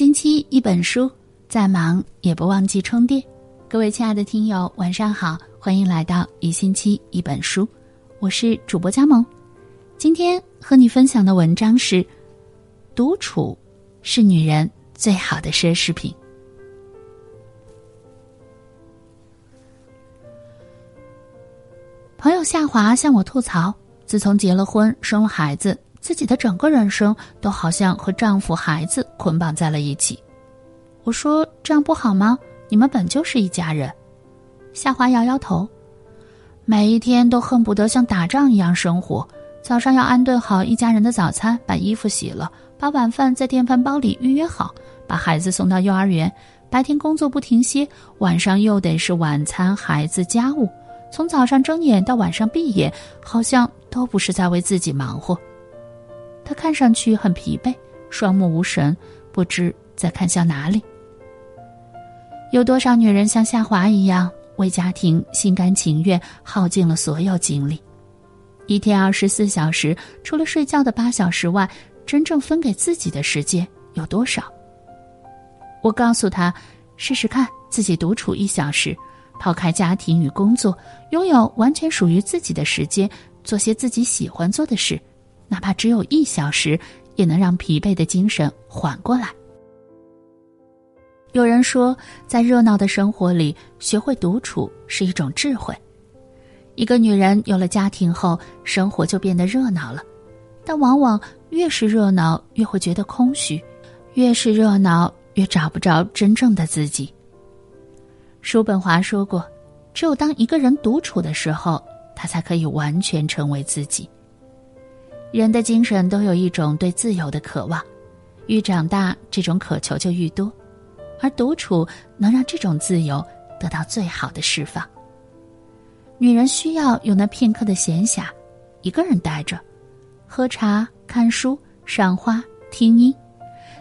星期一本书，再忙也不忘记充电。各位亲爱的听友，晚上好，欢迎来到一星期一本书，我是主播佳萌。今天和你分享的文章是：独处是女人最好的奢侈品。朋友夏华向我吐槽，自从结了婚、生了孩子。自己的整个人生都好像和丈夫、孩子捆绑在了一起。我说：“这样不好吗？你们本就是一家人。”夏华摇摇头：“每一天都恨不得像打仗一样生活。早上要安顿好一家人的早餐，把衣服洗了，把晚饭在电饭煲里预约好，把孩子送到幼儿园。白天工作不停歇，晚上又得是晚餐、孩子、家务。从早上睁眼到晚上闭眼，好像都不是在为自己忙活。”他看上去很疲惫，双目无神，不知在看向哪里。有多少女人像夏华一样为家庭心甘情愿，耗尽了所有精力？一天二十四小时，除了睡觉的八小时外，真正分给自己的时间有多少？我告诉他，试试看自己独处一小时，抛开家庭与工作，拥有完全属于自己的时间，做些自己喜欢做的事。哪怕只有一小时，也能让疲惫的精神缓过来。有人说，在热闹的生活里，学会独处是一种智慧。一个女人有了家庭后，生活就变得热闹了，但往往越是热闹，越会觉得空虚；越是热闹，越找不着真正的自己。叔本华说过：“只有当一个人独处的时候，他才可以完全成为自己。”人的精神都有一种对自由的渴望，愈长大，这种渴求就愈多，而独处能让这种自由得到最好的释放。女人需要有那片刻的闲暇，一个人待着，喝茶、看书、赏花、听音，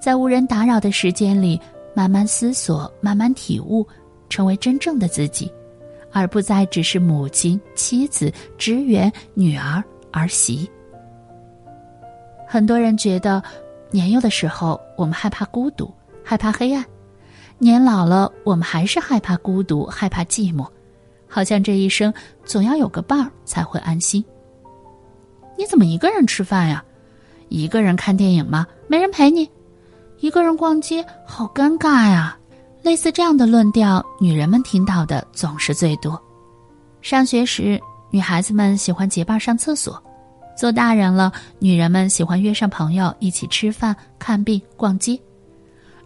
在无人打扰的时间里，慢慢思索，慢慢体悟，成为真正的自己，而不再只是母亲、妻子、职员、女儿、儿媳。很多人觉得，年幼的时候我们害怕孤独，害怕黑暗；年老了，我们还是害怕孤独，害怕寂寞，好像这一生总要有个伴儿才会安心。你怎么一个人吃饭呀？一个人看电影吗？没人陪你？一个人逛街，好尴尬呀！类似这样的论调，女人们听到的总是最多。上学时，女孩子们喜欢结伴上厕所。做大人了，女人们喜欢约上朋友一起吃饭、看病、逛街。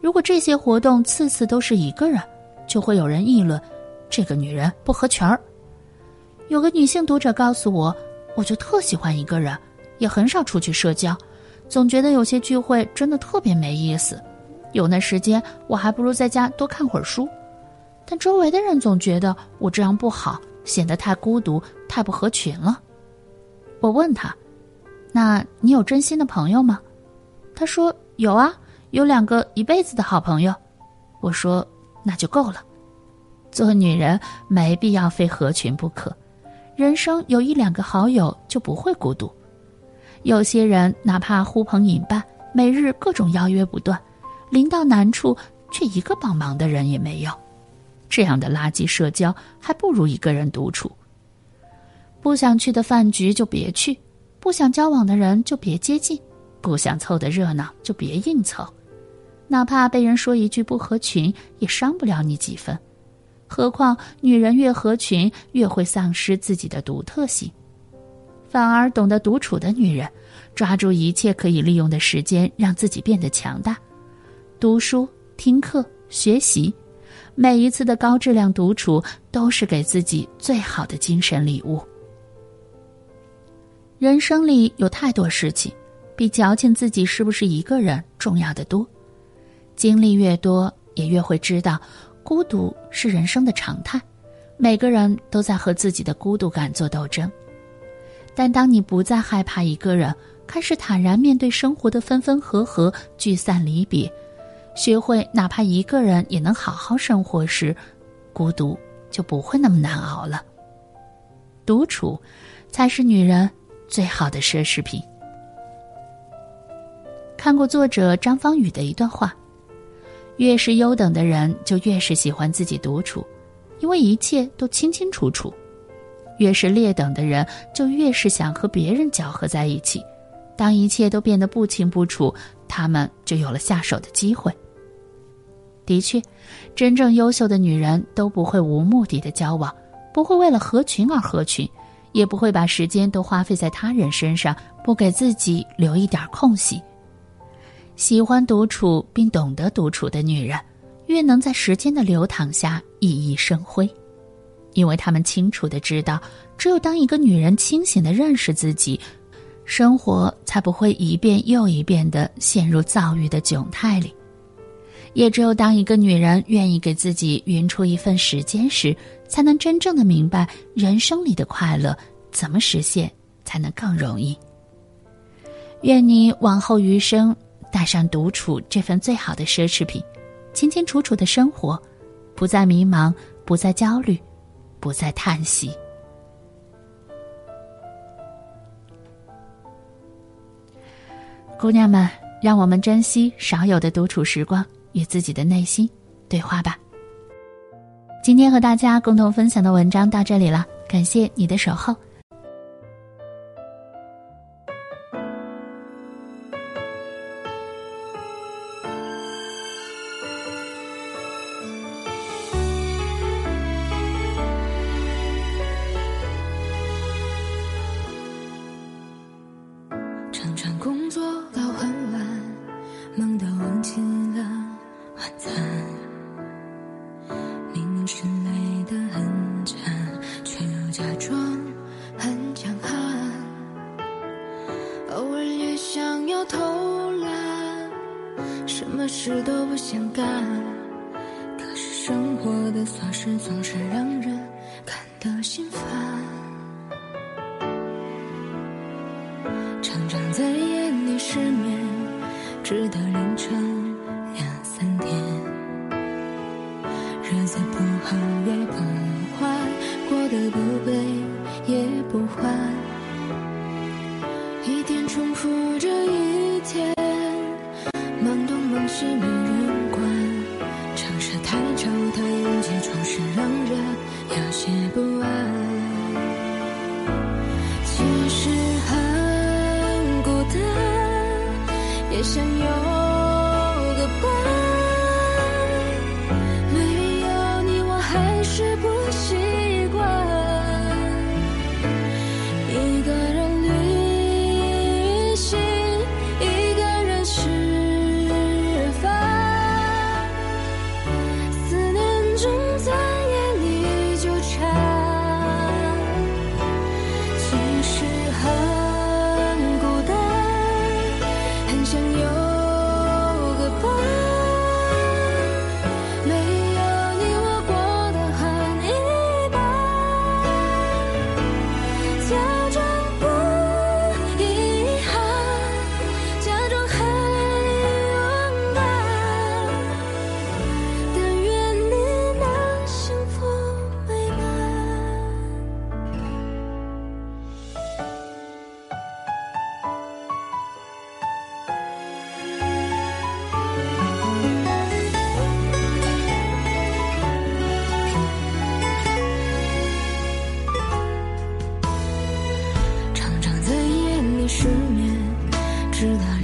如果这些活动次次都是一个人，就会有人议论这个女人不合群儿。有个女性读者告诉我，我就特喜欢一个人，也很少出去社交，总觉得有些聚会真的特别没意思。有那时间，我还不如在家多看会儿书。但周围的人总觉得我这样不好，显得太孤独、太不合群了。我问他：“那你有真心的朋友吗？”他说：“有啊，有两个一辈子的好朋友。”我说：“那就够了。做女人没必要非合群不可，人生有一两个好友就不会孤独。有些人哪怕呼朋引伴，每日各种邀约不断，临到难处却一个帮忙的人也没有，这样的垃圾社交还不如一个人独处。”不想去的饭局就别去，不想交往的人就别接近，不想凑的热闹就别硬凑，哪怕被人说一句不合群，也伤不了你几分。何况女人越合群，越会丧失自己的独特性，反而懂得独处的女人，抓住一切可以利用的时间，让自己变得强大。读书、听课、学习，每一次的高质量独处，都是给自己最好的精神礼物。人生里有太多事情，比矫情自己是不是一个人重要的多。经历越多，也越会知道，孤独是人生的常态。每个人都在和自己的孤独感做斗争。但当你不再害怕一个人，开始坦然面对生活的分分合合、聚散离别，学会哪怕一个人也能好好生活时，孤独就不会那么难熬了。独处，才是女人。最好的奢侈品。看过作者张方宇的一段话：越是优等的人，就越是喜欢自己独处，因为一切都清清楚楚；越是劣等的人，就越是想和别人搅和在一起。当一切都变得不清不楚，他们就有了下手的机会。的确，真正优秀的女人都不会无目的的交往，不会为了合群而合群，也不会把时间都花费在他人身上，不给自己留一点空隙。喜欢独处并懂得独处的女人，越能在时间的流淌下熠熠生辉，因为她们清楚的知道，只有当一个女人清醒的认识自己，生活才不会一遍又一遍的陷入躁郁的窘态里。也只有当一个女人愿意给自己匀出一份时间时，才能真正的明白人生里的快乐怎么实现才能更容易。愿你往后余生带上独处这份最好的奢侈品，清清楚楚的生活，不再迷茫，不再焦虑，不再叹息。姑娘们，让我们珍惜少有的独处时光。与自己的内心对话吧。今天和大家共同分享的文章到这里了，感谢你的守候。偶尔也想要偷懒，什么事都不想干。可是生活的琐事总是让人看得心烦，有些不知道